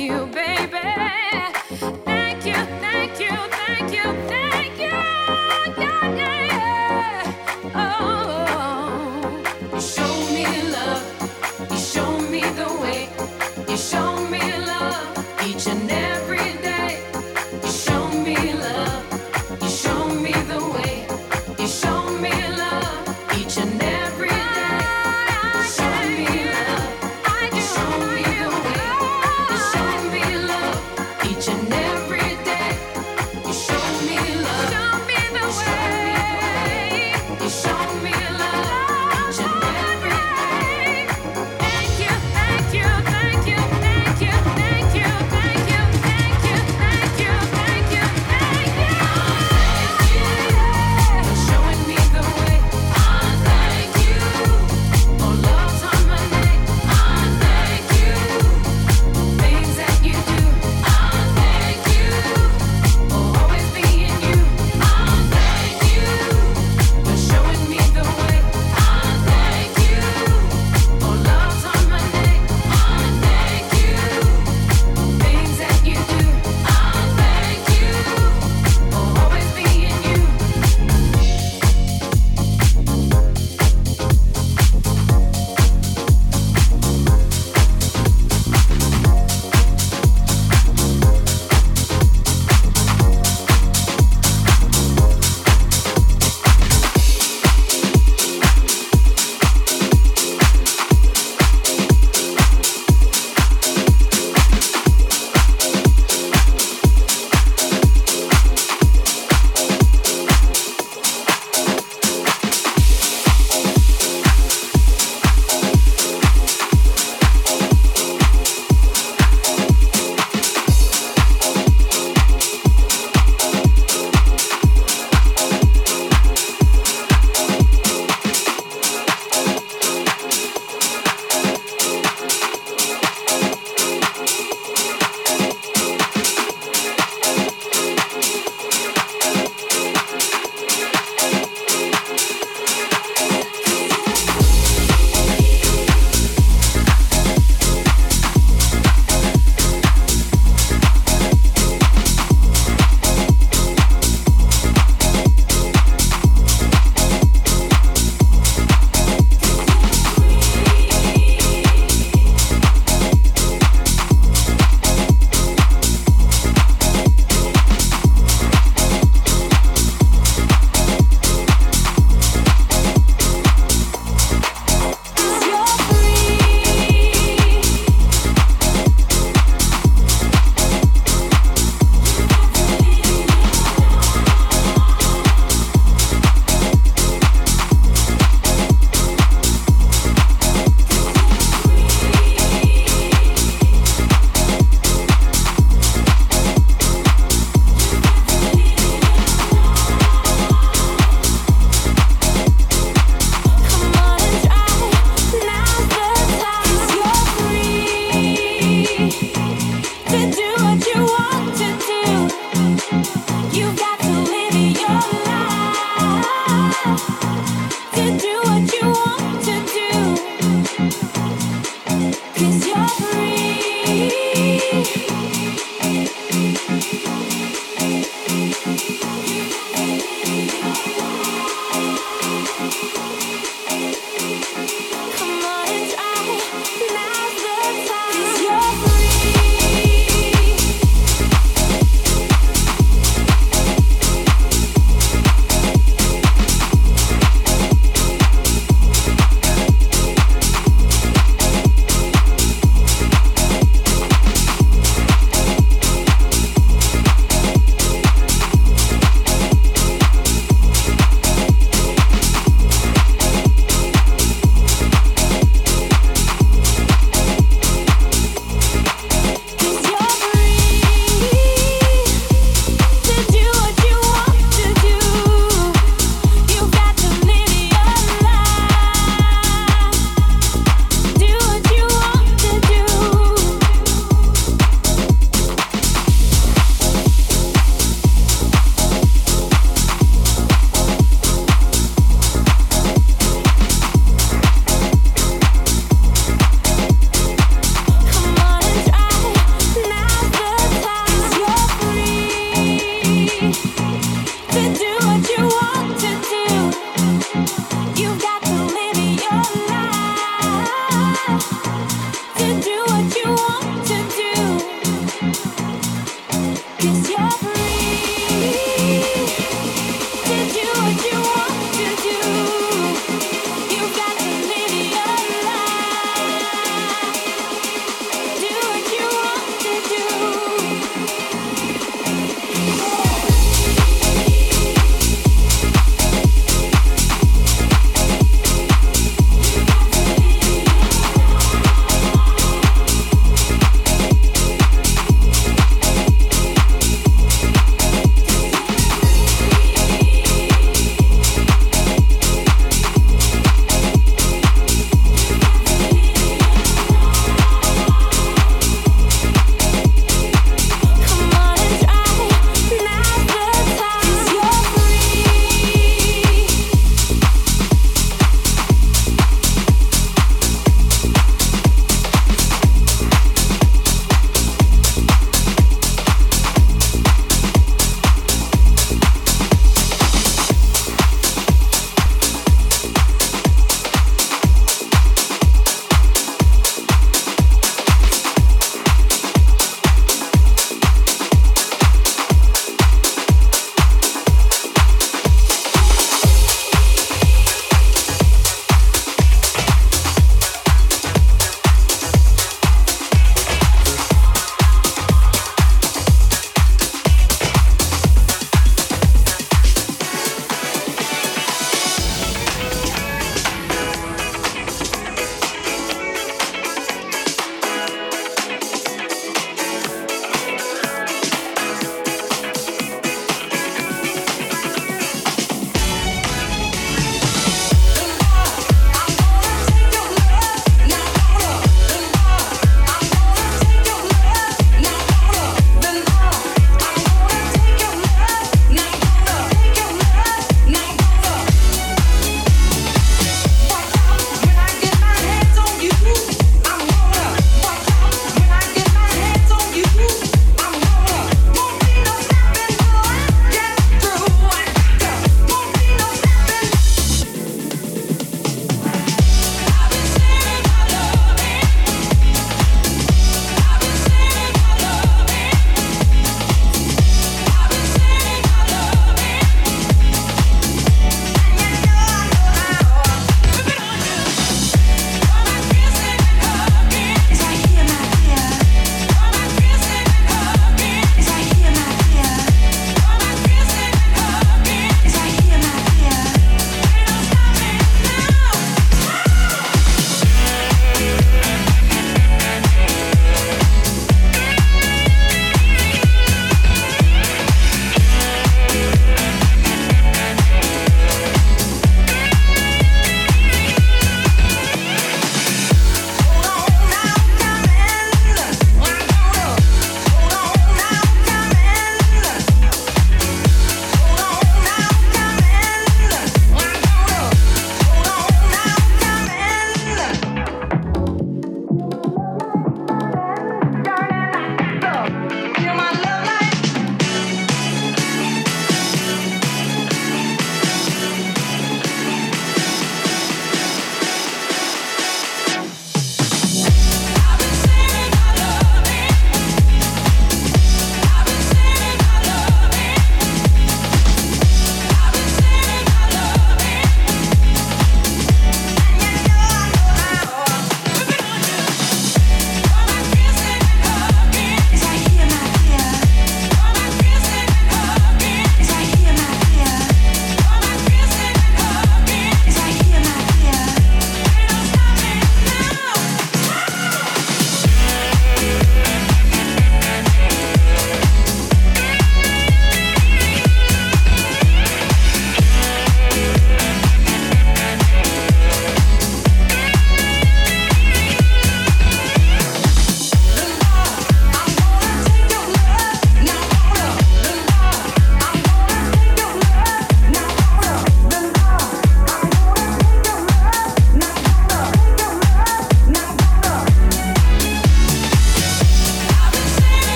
you, baby.